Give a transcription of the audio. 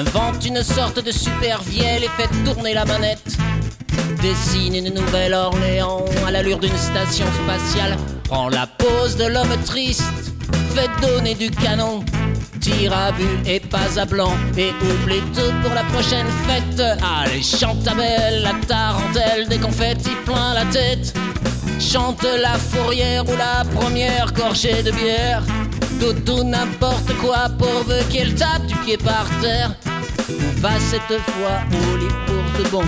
Invente une sorte de super vielle et fait tourner la manette. Dessine une nouvelle Orléans à l'allure d'une station spatiale. Prend la pose de l'homme triste, fait donner du canon. Tire à vue et pas à blanc Et oublie tout pour la prochaine fête Allez chante ta belle, la tarentelle Des confettis plein la tête Chante la fourrière ou la première gorgée de bière Tout n'importe quoi pourvu qu'elle tape du pied par terre Va cette fois au lit pour de bon